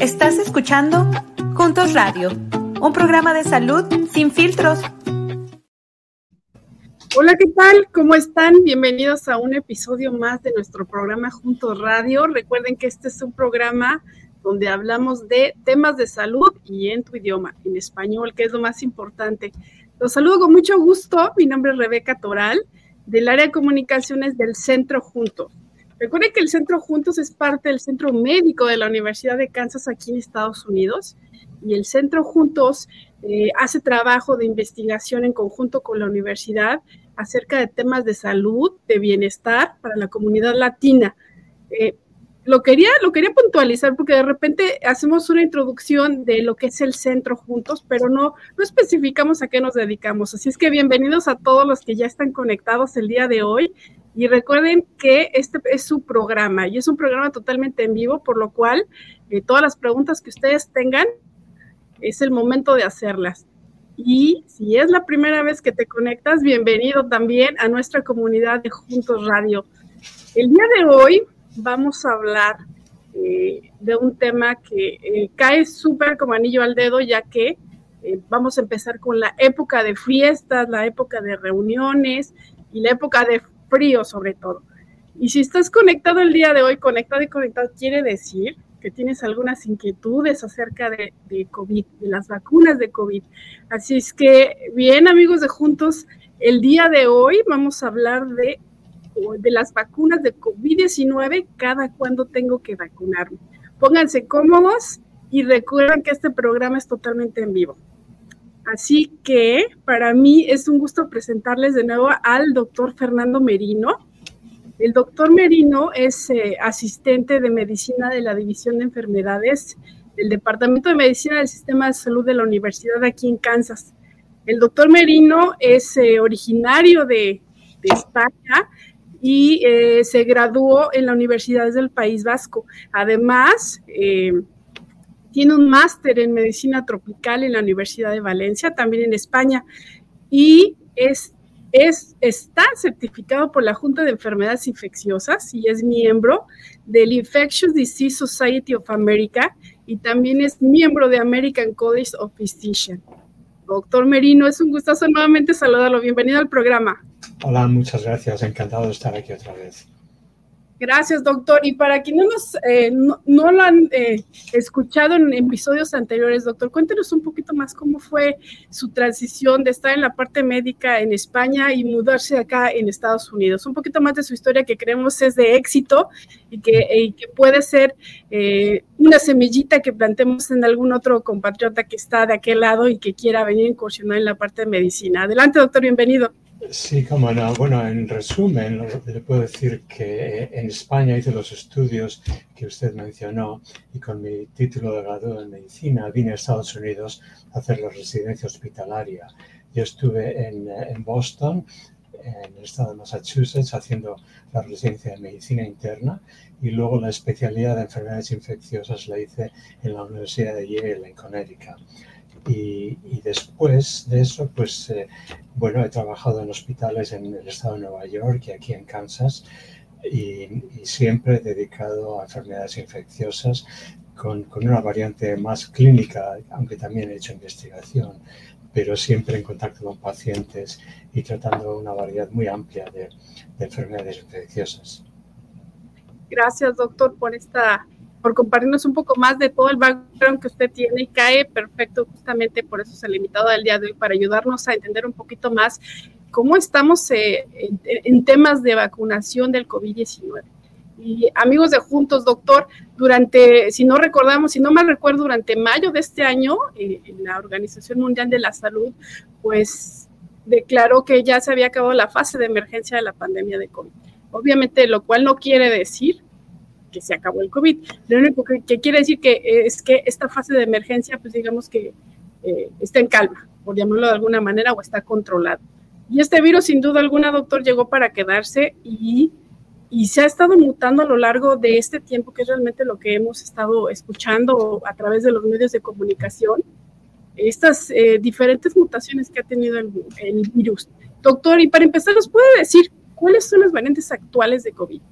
Estás escuchando Juntos Radio, un programa de salud sin filtros. Hola, ¿qué tal? ¿Cómo están? Bienvenidos a un episodio más de nuestro programa Juntos Radio. Recuerden que este es un programa donde hablamos de temas de salud y en tu idioma, en español, que es lo más importante. Los saludo con mucho gusto. Mi nombre es Rebeca Toral, del área de comunicaciones del Centro Juntos. Recuerden que el Centro Juntos es parte del Centro Médico de la Universidad de Kansas aquí en Estados Unidos y el Centro Juntos eh, hace trabajo de investigación en conjunto con la universidad acerca de temas de salud, de bienestar para la comunidad latina. Eh, lo quería, lo quería puntualizar porque de repente hacemos una introducción de lo que es el centro juntos, pero no, no especificamos a qué nos dedicamos. Así es que bienvenidos a todos los que ya están conectados el día de hoy. Y recuerden que este es su programa y es un programa totalmente en vivo, por lo cual eh, todas las preguntas que ustedes tengan es el momento de hacerlas. Y si es la primera vez que te conectas, bienvenido también a nuestra comunidad de Juntos Radio. El día de hoy vamos a hablar eh, de un tema que eh, cae súper como anillo al dedo, ya que vamos a empezar con la época de fiestas, la época de reuniones y la época de frío sobre todo. Y si estás conectado el día de hoy, conectado y conectado, quiere decir que tienes algunas inquietudes acerca de, COVID, de las vacunas de COVID. Así es que, bien amigos de Juntos, el día de hoy vamos a hablar de de las vacunas de COVID-19, cada cuándo tengo que vacunarme. Pónganse cómodos y recuerden que este programa es totalmente en vivo. Así que para mí es un gusto presentarles de nuevo al doctor Fernando Merino. El doctor Merino es eh, asistente de medicina de la División de Enfermedades del Departamento de Medicina del Sistema de Salud de la Universidad aquí en Kansas. El doctor Merino es eh, originario de, de España y eh, se graduó en la Universidad del País Vasco. Además, eh, tiene un máster en medicina tropical en la Universidad de Valencia, también en España, y es, es, está certificado por la Junta de Enfermedades Infecciosas y es miembro del Infectious Disease Society of America y también es miembro de American College of Physicians. Doctor Merino, es un gustazo nuevamente saludarlo. Bienvenido al programa. Hola, muchas gracias. Encantado de estar aquí otra vez. Gracias, doctor. Y para quienes nos, eh, no, lo han eh, escuchado en episodios anteriores, doctor, cuéntenos un poquito más cómo fue su transición de estar en la parte médica en España y mudarse acá en Estados Unidos. Un poquito más de su historia que creemos es de éxito y que, que puede ser eh, una semillita que plantemos en algún otro compatriota que está de aquel lado y que quiera venir a incursionar en la parte de medicina. Adelante, doctor, bienvenido. Sí, como no. Bueno, en resumen, le puedo decir que en España hice los estudios que usted mencionó y con mi título de graduado en medicina vine a Estados Unidos a hacer la residencia hospitalaria. Yo estuve en, en Boston, en el estado de Massachusetts, haciendo la residencia de medicina interna y luego la especialidad de enfermedades infecciosas la hice en la Universidad de Yale, en Connecticut. Y, después de eso, pues eh, bueno, he trabajado en hospitales en el estado de Nueva York y aquí en Kansas y, siempre dedicado a enfermedades infecciosas con, con, una variante más clínica, aunque también he hecho investigación, pero siempre en contacto con pacientes y tratando una variedad muy amplia de, de enfermedades infecciosas. Gracias, doctor, por esta por compartirnos un poco más de todo el background que usted tiene y cae perfecto justamente por eso se ha limitado al día de hoy para ayudarnos a entender un poquito más cómo estamos eh, en, temas de vacunación del COVID-19. Y amigos de Juntos, doctor, durante, si no recordamos, si no mal recuerdo, durante mayo de este año, eh, la Organización Mundial de la Salud, pues declaró que ya se había acabado la fase de emergencia de la pandemia de COVID. Obviamente, lo cual no quiere decir que se acabó el COVID. Lo único que, quiere decir que eh, es que esta fase de emergencia, pues digamos que eh, está en calma, por llamarlo de alguna manera, o está controlado. Y este virus, sin duda alguna, doctor, llegó para quedarse y, y se ha estado mutando a lo largo de este tiempo, que es realmente lo que hemos estado escuchando a través de los medios de comunicación, estas eh, diferentes mutaciones que ha tenido el, el virus. Doctor, y para empezar, ¿nos puede decir cuáles son las variantes actuales de COVID?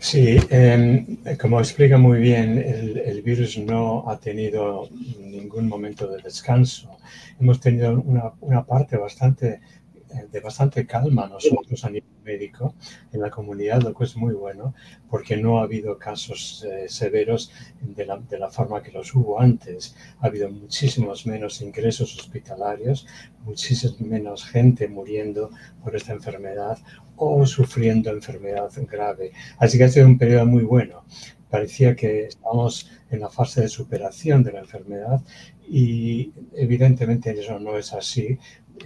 Sí, em, como explica muy bien, el, virus no ha tenido ningún momento de descanso. Hemos tenido una, una parte bastante de bastante calma nosotros a nivel médico en la comunidad, lo que es muy bueno, porque no ha habido casos eh, severos de la, de la, forma que los hubo antes. Ha habido muchísimos menos ingresos hospitalarios, muchísima menos gente muriendo por esta enfermedad o sufriendo enfermedad grave. Así que ha sido un periodo muy bueno. Parecía que estamos en la fase de superación de la enfermedad y evidentemente eso no es así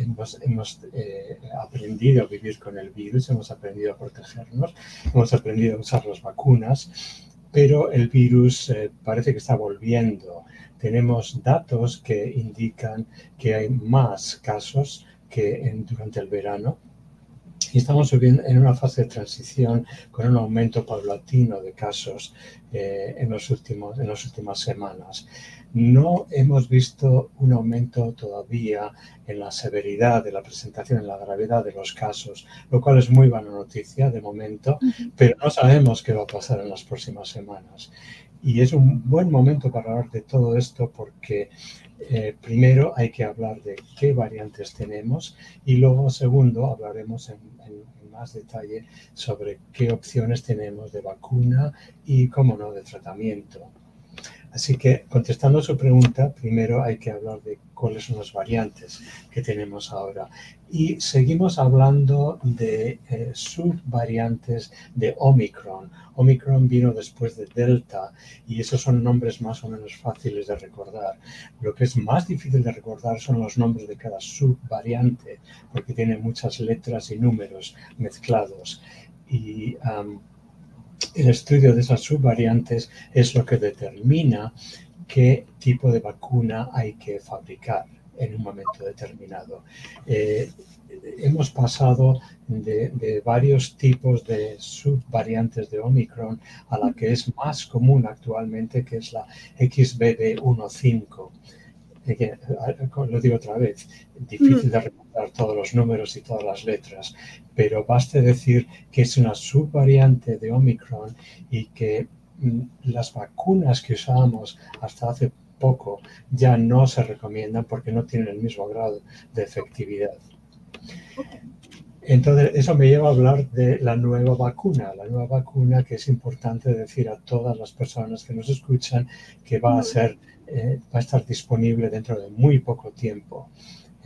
hemos, eh, aprendido a vivir con el virus, hemos aprendido a protegernos, hemos aprendido a usar las vacunas, pero el virus eh, parece que está volviendo. Tenemos datos que indican que hay más casos que durante el verano y estamos en una fase de transición con un aumento paulatino de casos eh, en, los últimos, en las últimas semanas. No hemos visto un aumento todavía en la severidad de la presentación, en la gravedad de los casos, lo cual es muy buena noticia de momento, pero no sabemos qué va a pasar en las próximas semanas. Y es un buen momento para hablar de todo esto porque eh, primero hay que hablar de qué variantes tenemos y luego segundo hablaremos en, en, más detalle sobre qué opciones tenemos de vacuna y, cómo no, de tratamiento. Así que contestando a su pregunta, primero hay que hablar de cuáles son las variantes que tenemos ahora. Y seguimos hablando de eh, subvariantes de Omicron. Omicron vino después de Delta y esos son nombres más o menos fáciles de recordar. Lo que es más difícil de recordar son los nombres de cada subvariante porque tiene muchas letras y números mezclados. Y el estudio de esas subvariantes es lo que determina qué tipo de vacuna hay que fabricar en un momento determinado. Eh, hemos pasado de, varios tipos de subvariantes de Omicron a la que es más común actualmente, que es la XBB15. Eh, lo digo otra vez, difícil de recordar todos los números y todas las letras, pero baste decir que es una subvariante de Omicron y que mm, las vacunas que usábamos hasta hace poco ya no se recomiendan porque no tienen el mismo grado de efectividad. Entonces, eso me lleva a hablar de la nueva vacuna, la nueva vacuna que es importante decir a todas las personas que nos escuchan que va a ser, eh, va a estar disponible dentro de muy poco tiempo.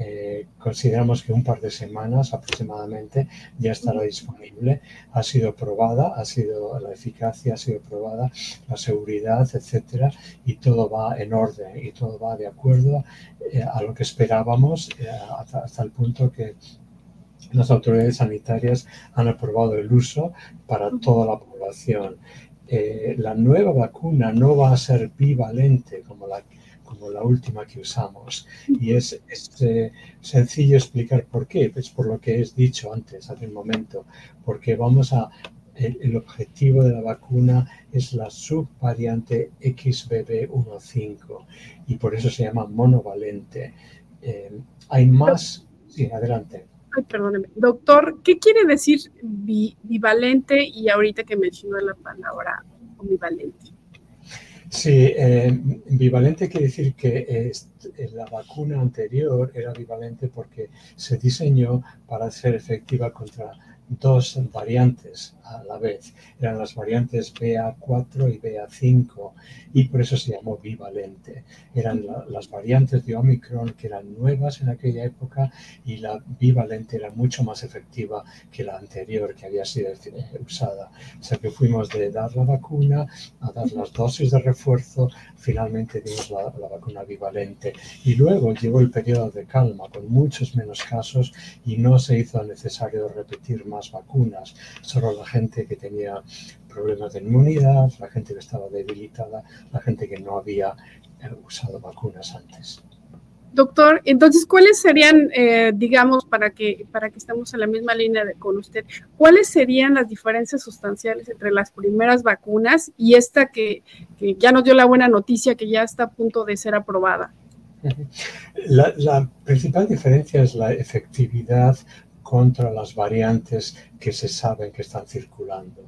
Eh, consideramos que un par de semanas aproximadamente ya estará disponible. Ha sido probada, ha sido la eficacia, ha sido probada, la seguridad, etcétera, y todo va en orden y todo va de acuerdo eh, a lo que esperábamos eh, hasta, el punto que las autoridades sanitarias han aprobado el uso para toda la población. la nueva vacuna no va a ser bivalente como la como la última que usamos. Y es, eh, sencillo explicar por qué, pues por lo que he dicho antes, hace un momento, porque vamos a, el, objetivo de la vacuna es la subvariante XBB15 y por eso se llama monovalente. Eh, hay más, sí, adelante. Ay, perdóneme. Doctor, ¿qué quiere decir bivalente y ahorita que mencionó la palabra omnivalente? Sí, eh, bivalente quiere decir que eh, la vacuna anterior era bivalente porque se diseñó para ser efectiva contra dos variantes a la vez. Eran las variantes BA4 y BA5 y por eso se llamó bivalente. Eran las variantes de Omicron que eran nuevas en aquella época y la bivalente era mucho más efectiva que la anterior que había sido eh, usada. O sea que fuimos de dar la vacuna a dar las dosis de refuerzo, finalmente dimos la, la vacuna bivalente. Y luego llegó el periodo de calma con muchos menos casos y no se hizo necesario repetir más vacunas. Solo la gente que tenía problemas de inmunidad, la gente que estaba debilitada, la gente que no había eh, usado vacunas antes. Doctor, entonces, ¿cuáles serían, eh, digamos, para que, para que estemos en la misma línea de, con usted, cuáles serían las diferencias sustanciales entre las primeras vacunas y esta que, que ya nos dio la buena noticia que ya está a punto de ser aprobada? La, la principal diferencia es la efectividad contra las variantes que se saben que están circulando.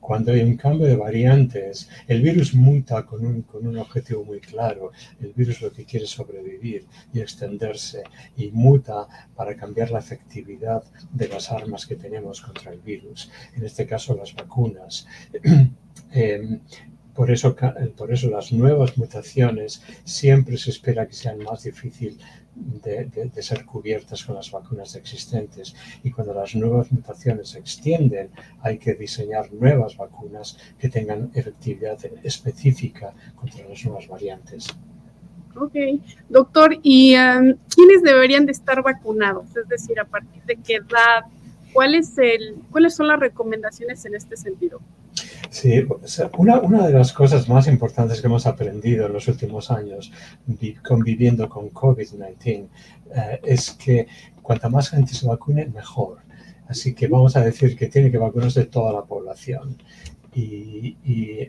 Cuando hay un cambio de variantes, el virus muta con un, con un objetivo muy claro. El virus lo que quiere es sobrevivir y extenderse y muta para cambiar la efectividad de las armas que tenemos contra el virus, en este caso las vacunas. Em, por eso, por eso las nuevas mutaciones siempre se espera que sean más difíciles de, ser cubiertas con las vacunas existentes. Y cuando las nuevas mutaciones se extienden, hay que diseñar nuevas vacunas que tengan efectividad específica contra las nuevas variantes. Ok, doctor, ¿y um, quiénes deberían de estar vacunados? Es decir, ¿a partir de qué edad? ¿Cuál es el, ¿Cuáles son las recomendaciones en este sentido? Sí, una, de las cosas más importantes que hemos aprendido en los últimos años conviviendo con COVID-19 eh, es que cuanta más gente se vacune, mejor. Así que vamos a decir que tiene que vacunarse toda la población. Y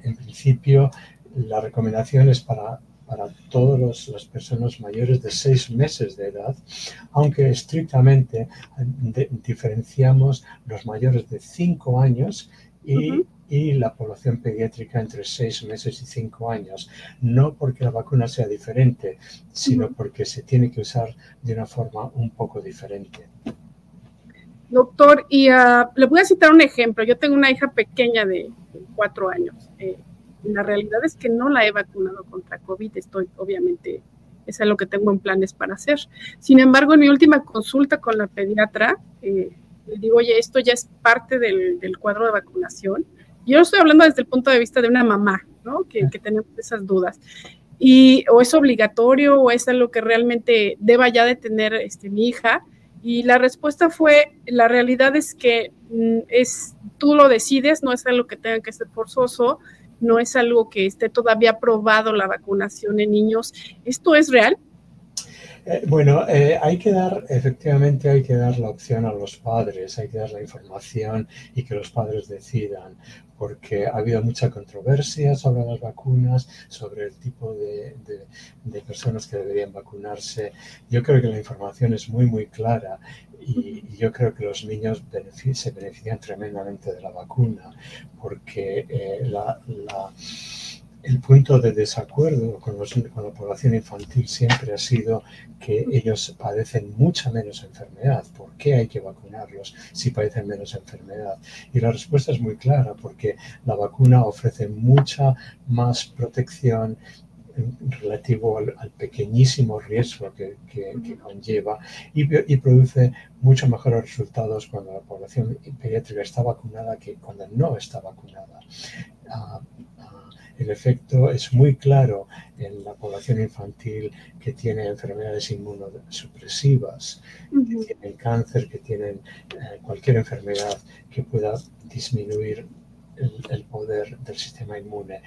en principio la recomendación es para, para todas las personas mayores de seis meses de edad, aunque estrictamente eh, diferenciamos los mayores de cinco años y y la población pediátrica entre seis meses y cinco años. No porque la vacuna sea diferente, sino porque se tiene que usar de una forma un poco diferente. Doctor, y uh, le voy a citar un ejemplo. Yo tengo una hija pequeña de cuatro años. Eh, la realidad es que no la he vacunado contra COVID. Estoy, obviamente, es lo que tengo en planes para hacer. Sin embargo, en mi última consulta con la pediatra, eh, le digo, oye, esto ya es parte del, del cuadro de vacunación. Yo estoy hablando desde el punto de vista de una mamá, ¿no? Que, que tenemos esas dudas. Y o es obligatorio o es algo que realmente deba ya de tener este, mi hija. Y la respuesta fue, la realidad es que mm, es, tú lo decides, no es algo que tenga que ser forzoso, no es algo que esté todavía aprobado la vacunación en niños. ¿Esto es real? Eh, bueno, eh, hay que dar, efectivamente hay que dar la opción a los padres, hay que dar la información y que los padres decidan, porque ha habido mucha controversia sobre las vacunas, sobre el tipo de, personas que deberían vacunarse. Yo creo que la información es muy, muy clara y, yo creo que los niños se benefician tremendamente de la vacuna, porque eh, el punto de desacuerdo con, la población infantil siempre ha sido que ellos padecen mucha menos enfermedad. ¿Por qué hay que vacunarlos si padecen menos enfermedad? Y la respuesta es muy clara, porque la vacuna ofrece mucha más protección relativo al, pequeñísimo riesgo que, conlleva y, produce mucho mejores resultados cuando la población pediátrica está vacunada que cuando no está vacunada. Ah, el efecto es muy claro en la población infantil que tiene enfermedades inmunosupresivas, que tienen cáncer, que tienen eh, cualquier enfermedad que pueda disminuir el, poder del sistema inmune.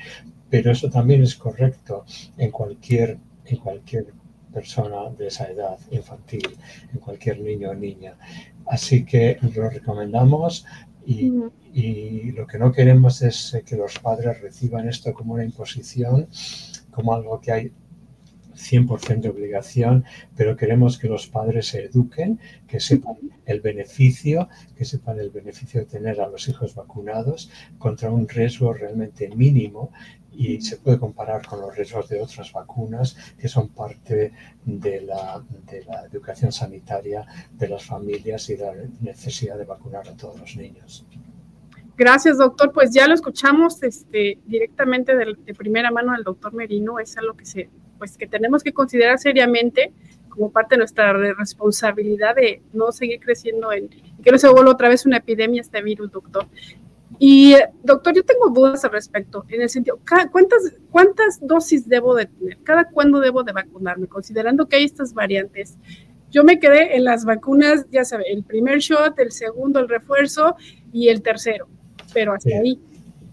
Pero eso también es correcto en cualquier, en cualquier persona de esa edad infantil, en cualquier niño o niña. Así que lo recomendamos y, y lo que no queremos es eh, que los padres reciban esto como una imposición, como algo que hay 100% de obligación, pero queremos que los padres se eduquen, que sepan el beneficio, que sepan el beneficio de tener a los hijos vacunados contra un riesgo realmente mínimo y se puede comparar con los riesgos de otras vacunas que son parte de la, de la educación sanitaria de las familias y la necesidad de vacunar a todos los niños. Gracias, doctor. Pues ya lo escuchamos este, directamente de, primera mano del doctor Merino. Es algo que, se, pues, que tenemos que considerar seriamente como parte de nuestra responsabilidad de no seguir creciendo en que no se vuelva otra vez una epidemia este virus, doctor. Y, doctor, yo tengo dudas al respecto, en el sentido, ¿cuántas, ¿cuántas dosis debo de tener? ¿Cada cuándo debo de vacunarme? Considerando que hay estas variantes. Yo me quedé en las vacunas, ya sabe, el primer shot, el segundo, el refuerzo y el tercero pero hasta ahí.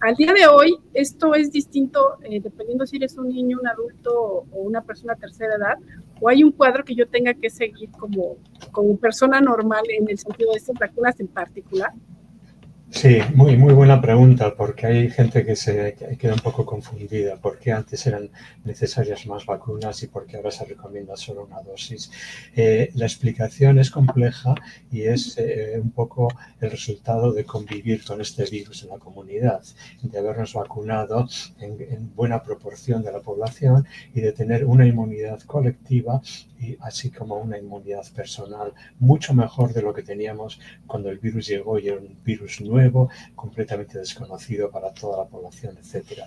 Al día de hoy, esto es distinto eh, dependiendo si eres un niño, un adulto o una persona de tercera edad, o hay un cuadro que yo tenga que seguir como, como persona normal en el sentido de estas vacunas en particular. Sí, muy, muy buena pregunta, porque hay gente que se queda un poco confundida, por qué antes eran necesarias más vacunas y por qué ahora se recomienda solo una dosis. Eh, la explicación es compleja y es eh, un poco el resultado de convivir con este virus en la comunidad, de habernos vacunado en, en buena proporción de la población y de tener una inmunidad colectiva y así como una inmunidad personal mucho mejor de lo que teníamos cuando el virus llegó y era un virus nuevo completamente desconocido para toda la población, etc.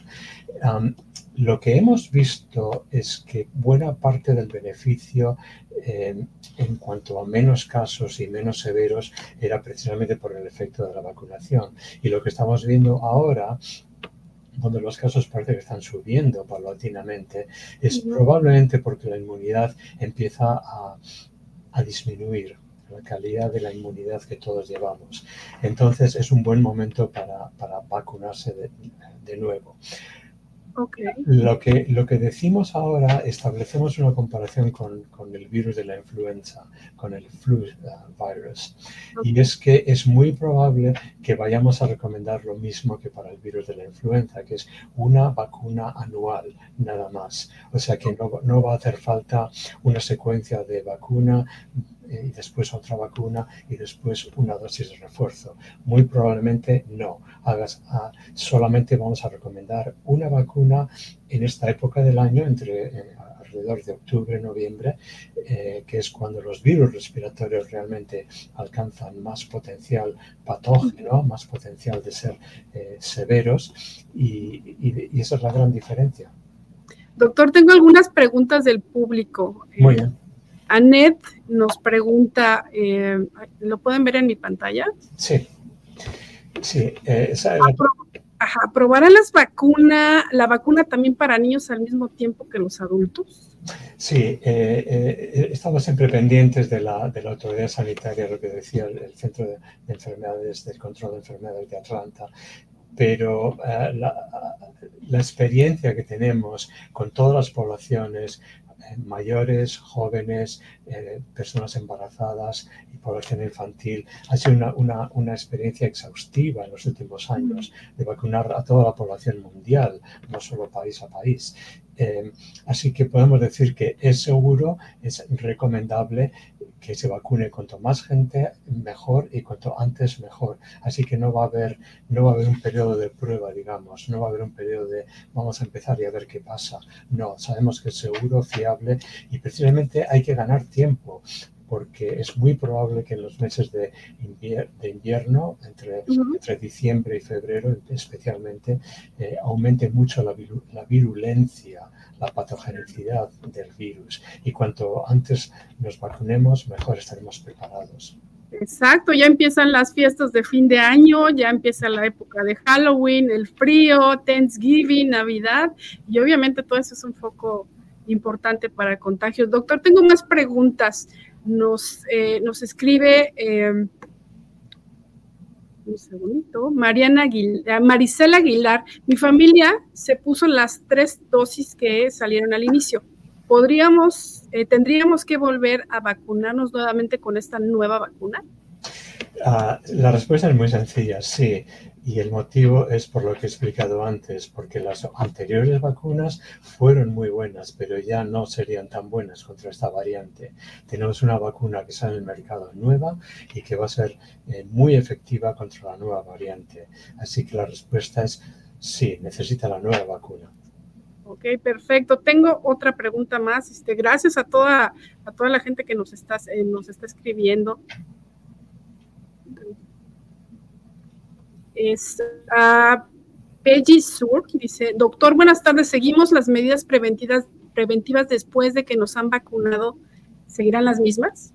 lo que hemos visto es que buena parte del beneficio eh, en cuanto a menos casos y menos severos era precisamente por el efecto de la vacunación. Y lo que estamos viendo ahora donde los casos parece que están subiendo paulatinamente, es probablemente porque la inmunidad empieza a, a disminuir la calidad de la inmunidad que todos llevamos. Entonces es un buen momento para, vacunarse de, nuevo. Lo, que, lo que decimos ahora, establecemos una comparación con, el virus de la influenza, con el flu uh, virus. Y es que es muy probable que vayamos a recomendar lo mismo que para el virus de la influenza, que es una vacuna anual, nada más. O sea que no, no va a hacer falta una secuencia de vacuna y después otra vacuna y después una dosis de refuerzo. Muy probablemente no. Hagas, ah, solamente vamos a recomendar una vacuna en esta época del año, entre eh, alrededor de octubre, noviembre, eh, que es cuando los virus respiratorios realmente alcanzan más potencial patógeno, más potencial de ser eh, severos y, y esa es la gran diferencia. Doctor, tengo algunas preguntas del público. Muy bien. Anet nos pregunta, eh, ¿lo pueden ver en mi pantalla? Sí. Sí, eh, Ajá, ¿aprobarán las vacunas, la vacuna también para niños al mismo tiempo que los adultos? Sí, eh, estamos siempre pendientes de la, de la, autoridad sanitaria, lo que decía el, Centro de, Enfermedades, del Control de Enfermedades de Atlanta, pero la, la, experiencia que tenemos con todas las poblaciones, mayores, jóvenes, eh, personas embarazadas y población infantil. Ha sido una, una, experiencia exhaustiva en los últimos años de vacunar a toda la población mundial, no solo país a país. Eh, así que podemos decir que es seguro, es recomendable que se vacune cuanto más gente mejor y cuanto antes mejor. Así que no va a haber, no va a haber un periodo de prueba, digamos, no va a haber un periodo de vamos a empezar y a ver qué pasa. No, sabemos que es seguro, fiable y precisamente hay que ganar tiempo porque es muy probable que en los meses de, invierno, entre, entre, diciembre y febrero especialmente, eh, aumente mucho la, la, virulencia, la patogenicidad del virus. Y cuanto antes nos vacunemos, mejor estaremos preparados. Exacto, ya empiezan las fiestas de fin de año, ya empieza la época de Halloween, el frío, Thanksgiving, Navidad, y obviamente todo eso es un foco importante para contagios. Doctor, tengo más preguntas nos, eh, nos escribe eh, un segundito, Mariana Aguilar, Marisela Aguilar, mi familia se puso las tres dosis que salieron al inicio. ¿Podríamos, eh, tendríamos que volver a vacunarnos nuevamente con esta nueva vacuna? Ah, la respuesta es muy sencilla, sí. Y el motivo es por lo que he explicado antes, porque las anteriores vacunas fueron muy buenas, pero ya no serían tan buenas contra esta variante. Tenemos una vacuna que sale en el mercado nueva y que va a ser eh, muy efectiva contra la nueva variante. Así que la respuesta es sí, necesita la nueva vacuna. Ok, perfecto. Tengo otra pregunta más. Este, gracias a toda, a toda la gente que nos está, eh, nos está escribiendo. Es a Peggy Surk, dice, doctor, buenas tardes, seguimos las medidas preventivas, preventivas después de que nos han vacunado, ¿seguirán las mismas?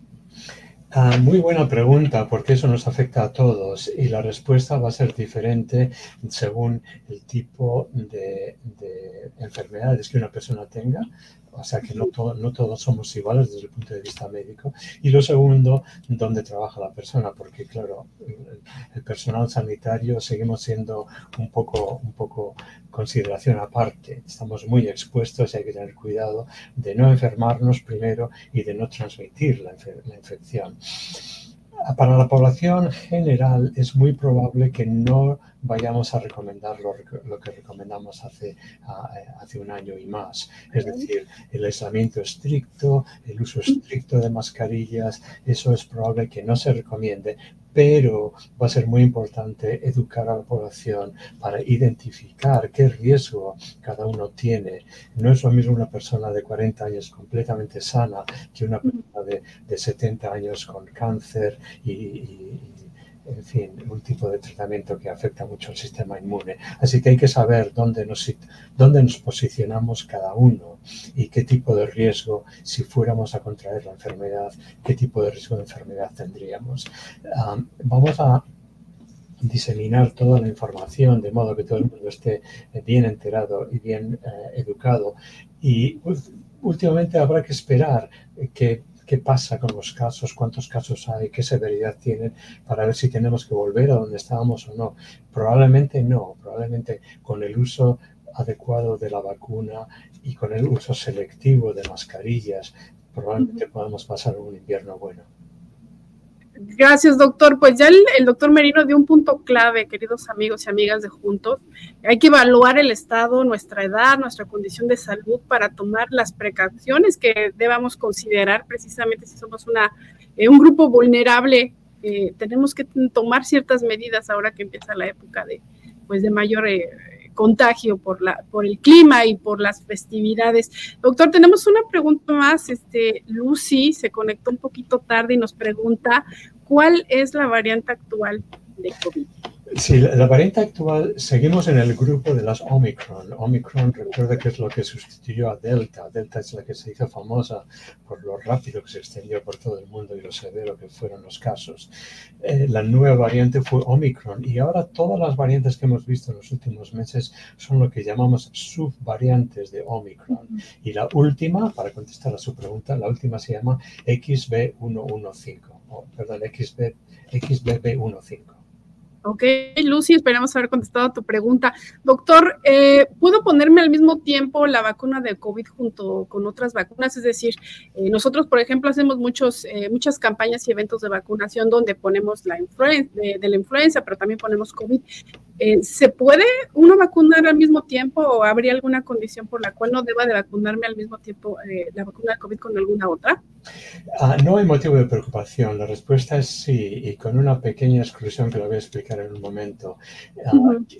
Ah, muy buena pregunta, porque eso nos afecta a todos y la respuesta va a ser diferente según el tipo de enfermedades que una persona tenga, o sea que no, no todos somos iguales desde el punto de vista médico. Y lo segundo, dónde trabaja la persona, porque claro, el, personal sanitario seguimos siendo un poco, un poco consideración aparte. Estamos muy expuestos y hay que tener cuidado de no enfermarnos primero y de no transmitir la infección. Para la población general es muy probable que no vayamos a recomendar lo, que recomendamos hace, hace un año y más. Es decir, el aislamiento estricto, el uso estricto de mascarillas, eso es probable que no se recomiende, pero va a ser muy importante educar a la población para identificar qué riesgo cada uno tiene. No es lo mismo una persona de 40 años completamente sana que una persona de, de 70 años con cáncer y, en fin, un tipo de tratamiento que afecta mucho al sistema inmune. Así que hay que saber dónde nos, dónde nos posicionamos cada uno y qué tipo de riesgo, si fuéramos a contraer la enfermedad, qué tipo de riesgo de enfermedad tendríamos. vamos a diseminar toda la información de modo que todo el mundo esté bien enterado y bien eh, educado. Y últimamente habrá que esperar que qué pasa con los casos, cuántos casos hay, qué severidad tienen, para ver si tenemos que volver a donde estábamos o no. Probablemente no, probablemente con el uso adecuado de la vacuna y con el uso selectivo de mascarillas, probablemente podamos pasar un invierno bueno. Gracias, doctor. Pues ya el, doctor Merino dio un punto clave, queridos amigos y amigas de Juntos. Hay que evaluar el estado, nuestra edad, nuestra condición de salud para tomar las precauciones que debamos considerar precisamente si somos una, eh, un grupo vulnerable. Eh, tenemos que tomar ciertas medidas ahora que empieza la época de, pues de mayor eh, contagio por, la, por el clima y por las festividades. Doctor, tenemos una pregunta más. Este, Lucy se conectó un poquito tarde y nos pregunta, ¿cuál es la variante actual de COVID? Sí, la, variante actual, seguimos en el grupo de las Omicron. Omicron, recuerda que es lo que sustituyó a Delta. Delta es la que se hizo famosa por lo rápido que se extendió por todo el mundo y lo severo que fueron los casos. Eh, la nueva variante fue Omicron y ahora todas las variantes que hemos visto en los últimos meses son lo que llamamos subvariantes de Omicron. Y la última, para contestar a su pregunta, la última se llama XB115, o perdón, XB, XBB15. Ok, Lucy, esperamos haber contestado tu pregunta. Doctor, eh, ¿puedo ponerme al mismo tiempo la vacuna de COVID junto con otras vacunas? Es decir, eh, nosotros, por ejemplo, hacemos muchos, eh, muchas campañas y eventos de vacunación donde ponemos la influenza, de, la influenza, pero también ponemos COVID. ¿Se puede uno vacunar al mismo tiempo o habría alguna condición por la cual no deba de vacunarme al mismo tiempo la vacuna de COVID con alguna otra? Ah, no hay motivo de preocupación. La respuesta es sí, y con una pequeña exclusión que lo voy a explicar en un momento. Ah,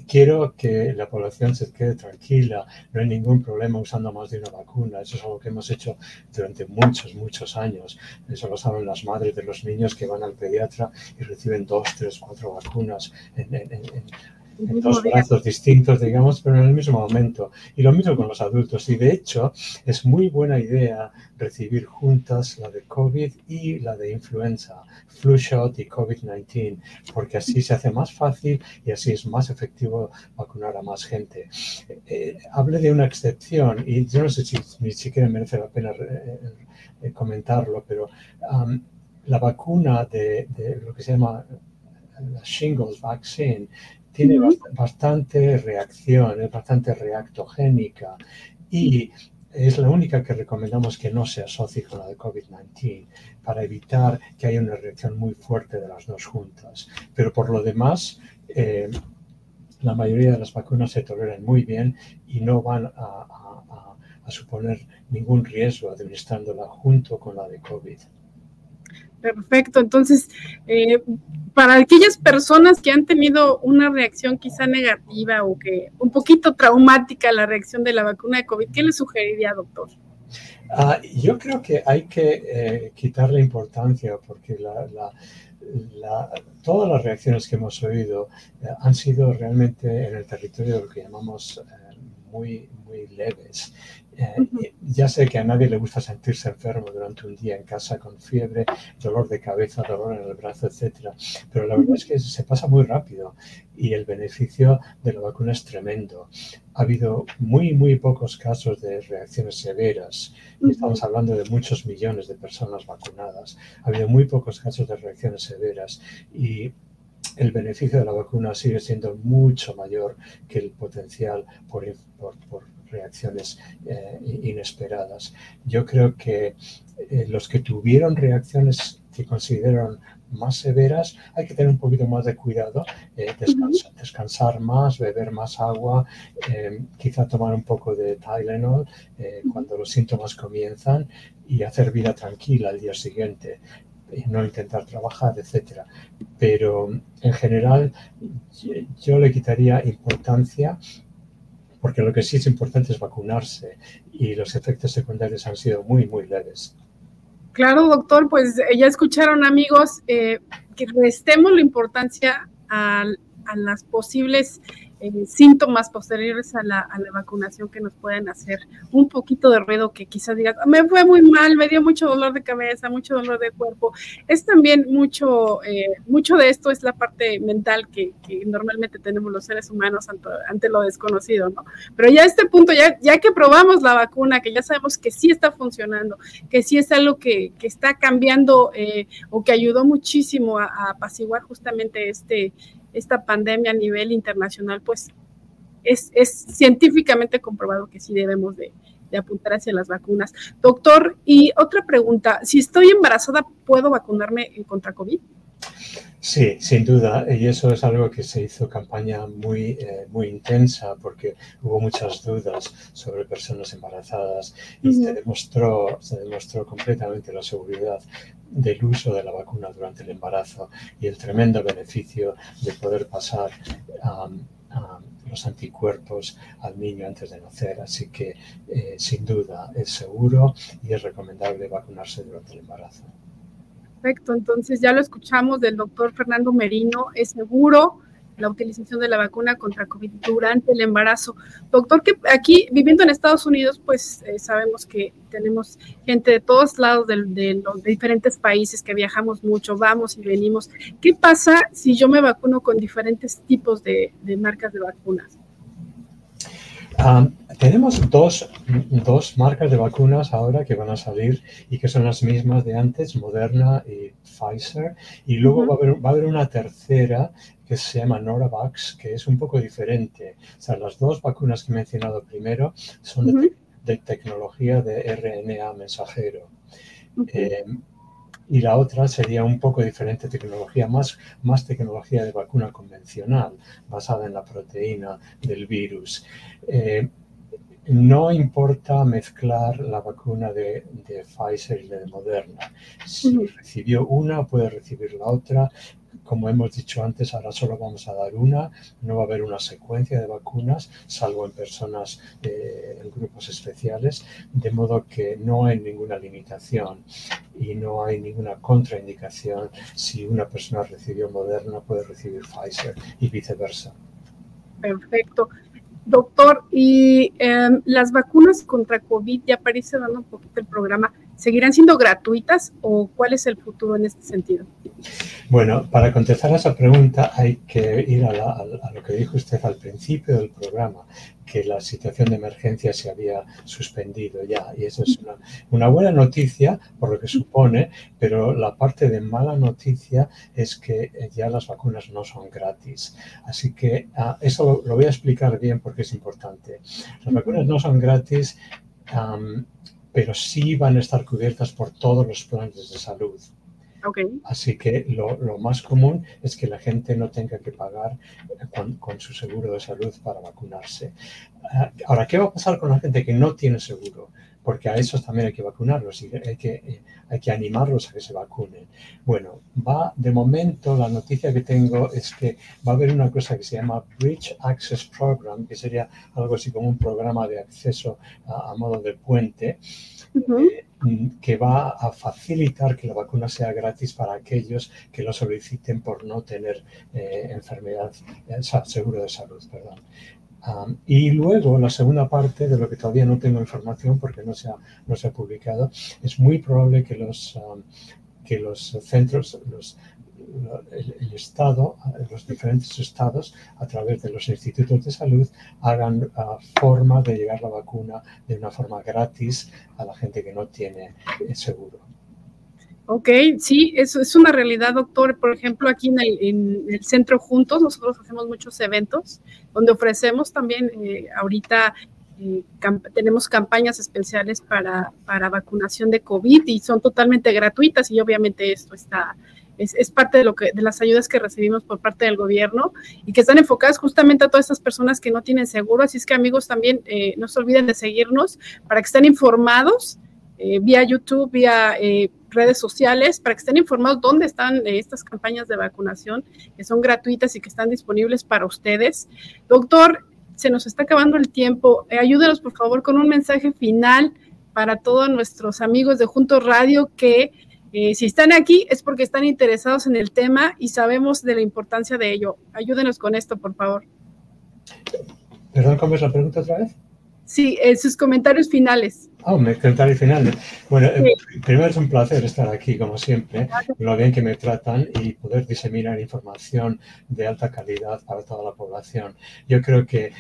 quiero que la población se quede tranquila. No hay ningún problema usando más de una vacuna. Eso es algo que hemos hecho durante muchos, muchos años. Eso lo saben las madres de los niños que van al pediatra y reciben dos, tres, cuatro vacunas en, en en dos brazos distintos, digamos, pero en el mismo momento. Y lo mismo con los adultos. Y de hecho, es muy buena idea recibir juntas la de COVID y la de influenza, flu shot y COVID-19, porque así se hace más fácil y así es más efectivo vacunar a más gente. Eh, hable de una excepción y yo no sé si ni siquiera merece la pena eh, eh, comentarlo, pero la vacuna de, de lo que se llama la shingles vaccine tiene bastante reacción, es bastante reactogénica y es la única que recomendamos que no se asocie con la de COVID-19 para evitar que haya una reacción muy fuerte de las dos juntas. Pero por lo demás, eh, la mayoría de las vacunas se toleran muy bien y no van a, a suponer ningún riesgo administrándola junto con la de COVID. Perfecto. Entonces, eh, para aquellas personas que han tenido una reacción quizá negativa o que un poquito traumática la reacción de la vacuna de COVID, ¿qué le sugeriría, doctor? Ah, yo creo que hay que eh, quitarle importancia porque todas las reacciones que hemos oído eh, han sido realmente en el territorio de lo que llamamos muy, muy leves. Eh, ya sé que a nadie le gusta sentirse enfermo durante un día en casa con fiebre, dolor de cabeza, dolor en el brazo, etcétera, pero la verdad es que se pasa muy rápido y el beneficio de la vacuna es tremendo. Ha habido muy, muy pocos casos de reacciones severas. Estamos hablando de muchos millones de personas vacunadas. Ha habido muy pocos casos de reacciones severas y el beneficio de la vacuna sigue siendo mucho mayor que el potencial por, reacciones eh, inesperadas. Yo creo que eh, los que tuvieron reacciones que consideraron más severas, hay que tener un poquito más de cuidado, eh, descansar, más, beber más agua, quizá tomar un poco de Tylenol cuando los síntomas comienzan y hacer vida tranquila al día siguiente no intentar trabajar, etcétera. Pero en general yo le quitaría importancia porque lo que sí es importante es vacunarse y los efectos secundarios han sido muy, muy leves. Claro, doctor, pues eh, ya escucharon amigos eh, que restemos la importancia a, a las posibles eh, síntomas posteriores a la, vacunación que nos pueden hacer un poquito de ruido que quizás digas, me fue muy mal, me dio mucho dolor de cabeza, mucho dolor de cuerpo. Es también mucho, eh, mucho de esto es la parte mental que, normalmente tenemos los seres humanos ante, lo desconocido, ¿no? Pero ya a este punto, ya, ya que probamos la vacuna, que ya sabemos que sí está funcionando, que sí es algo que, está cambiando eh, o que ayudó muchísimo a, a apaciguar justamente este esta pandemia a nivel internacional, pues es, científicamente comprobado que sí debemos de, apuntar hacia las vacunas. Doctor, y otra pregunta, si estoy embarazada, ¿puedo vacunarme contra COVID? Sí, sin duda, y eso es algo que se hizo campaña muy, eh, muy intensa porque hubo muchas dudas sobre personas embarazadas y se, demostró, se demostró completamente la seguridad del uso de la vacuna durante el embarazo y el tremendo beneficio de poder pasar los anticuerpos al niño antes de nacer. Así que, eh, sin duda, es seguro y es recomendable vacunarse durante el embarazo. Perfecto, entonces ya lo escuchamos del doctor Fernando Merino, es seguro la utilización de la vacuna contra COVID durante el embarazo. Doctor, que aquí viviendo en Estados Unidos, pues eh, sabemos que tenemos gente de todos lados de, los diferentes países que viajamos mucho, vamos y venimos. ¿Qué pasa si yo me vacuno con diferentes tipos de marcas de vacunas? Tenemos dos, dos, marcas de vacunas ahora que van a salir y que son las mismas de antes, Moderna y Pfizer. Y luego va, a haber, va, a haber, una tercera que se llama Noravax, que es un poco diferente. O sea, las dos vacunas que he mencionado primero son de, tecnología de RNA mensajero y la otra sería un poco diferente tecnología, más, más tecnología de vacuna convencional, basada en la proteína del virus. Eh, no importa mezclar la vacuna de, de, Pfizer y de Moderna. Si recibió una, puede recibir la otra como hemos dicho antes, ahora solo vamos a dar una, no va a haber una secuencia de vacunas, salvo en personas eh, en grupos especiales, de modo que no hay ninguna limitación y no hay ninguna contraindicación si una persona recibió Moderna puede recibir Pfizer y viceversa. Perfecto. Doctor, y em, las vacunas contra COVID, ya aparece dando un poquito el programa, ¿seguirán siendo gratuitas o cuál es el futuro en este sentido? Bueno, para contestar a esa pregunta hay que ir a, lo que dijo usted al principio del programa, que la situación de emergencia se había suspendido ya. Y eso es una, buena noticia por lo que supone, pero la parte de mala noticia es que ya las vacunas no son gratis. Así que ah, eso lo, voy a explicar bien porque es importante. Las vacunas no son gratis. Pero sí van a estar cubiertas por todos los planes de salud. Así que lo, más común es que la gente no tenga que pagar con, su seguro de salud para vacunarse. Ah, ahora, ¿qué va a pasar con la gente que no tiene seguro? Porque a esos también hay que vacunarlos y hay que, hay que animarlos a que se vacunen. Bueno, va, de momento la noticia que tengo es que va a haber una cosa que se llama Bridge Access Program, que sería algo así como un programa de acceso a, modo de puente. Mm, que va a facilitar que la vacuna sea gratis para aquellos que lo soliciten por no tener eh, enfermedad, eh, seguro de salud, perdón. Y luego la segunda parte de lo que todavía no tengo información porque no se ha, no se ha publicado, es muy probable que los, que los centros, los, el, Estado, los diferentes estados, a través de los institutos de salud, hagan uh, de llegar la vacuna de una forma gratis a la gente que no tiene seguro. Ok, sí, eso es una realidad, doctor. Por ejemplo, aquí en el, centro Juntos, nosotros hacemos muchos eventos donde ofrecemos también eh, ahorita eh, tenemos campañas especiales para, para vacunación de COVID y son totalmente gratuitas y obviamente esto está es, parte de lo que de las ayudas que recibimos por parte del gobierno y que están enfocadas justamente a todas estas personas que no tienen seguro. Así es que amigos también eh, no se olviden de seguirnos para que estén informados eh, vía YouTube, vía eh, redes sociales, para que estén informados dónde están estas campañas de vacunación que son gratuitas y que están disponibles para ustedes. Doctor, se nos está acabando el tiempo. ayúdenos por favor con un mensaje final para todos nuestros amigos de Juntos Radio que eh, si están aquí es porque están interesados en el tema y sabemos de la importancia de ello. Ayúdenos con esto, por favor. Perdón, ¿cómo es la pregunta otra vez? Sí, en sus comentarios finales. Ah, me comentario final. Bueno, eh, primero es un placer estar aquí, como siempre, lo bien que me tratan y poder diseminar información de alta calidad para toda la población. Yo creo que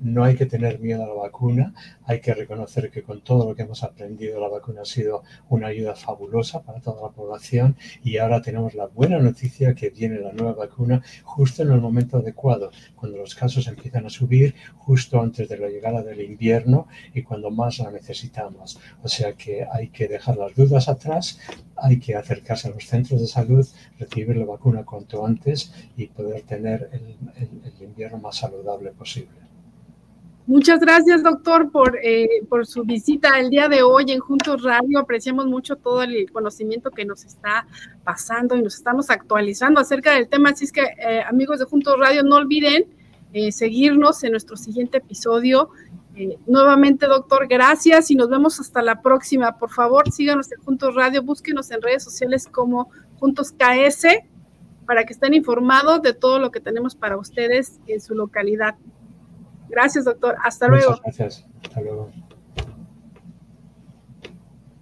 no hay que tener miedo a la vacuna, hay que reconocer que con todo lo que hemos aprendido, la vacuna ha sido una ayuda fabulosa para toda la población y ahora tenemos la buena noticia que viene la nueva vacuna justo en el momento adecuado, cuando los casos empiezan a subir, justo antes de la llegada del invierno y cuando más la necesitamos. O sea que hay que dejar las dudas atrás, hay que acercarse a los centros de salud, recibir la vacuna cuanto antes y poder tener el, invierno más saludable posible. Muchas gracias, doctor, por, eh, por su visita el día de hoy en Juntos Radio. Apreciamos mucho todo el conocimiento que nos está pasando y nos estamos actualizando acerca del tema. Así es que, eh, amigos de Juntos Radio, no olviden eh, seguirnos en nuestro siguiente episodio nuevamente, doctor, gracias y nos vemos hasta la próxima. Por favor, síganos en Juntos Radio, búsquenos en redes sociales como Juntos KS para que estén informados de todo lo que tenemos para ustedes en su localidad. Gracias, doctor. Hasta luego. Gracias. Hasta luego.